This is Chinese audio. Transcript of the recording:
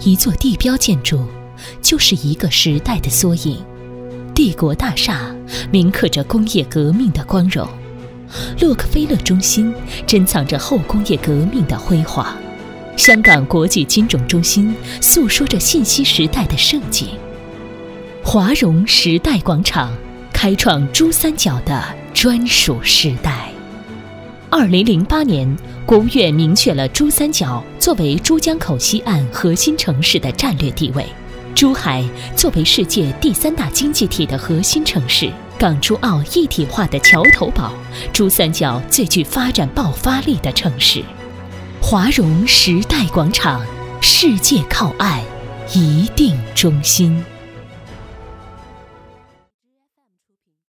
一座地标建筑，就是一个时代的缩影。帝国大厦铭刻着工业革命的光荣，洛克菲勒中心珍藏着后工业革命的辉煌，香港国际金融中心诉说着信息时代的盛景。华融时代广场开创珠三角的专属时代。二零零八年，国务院明确了珠三角作为珠江口西岸核心城市的战略地位。珠海作为世界第三大经济体的核心城市，港珠澳一体化的桥头堡，珠三角最具发展爆发力的城市。华融时代广场，世界靠岸，一定中心。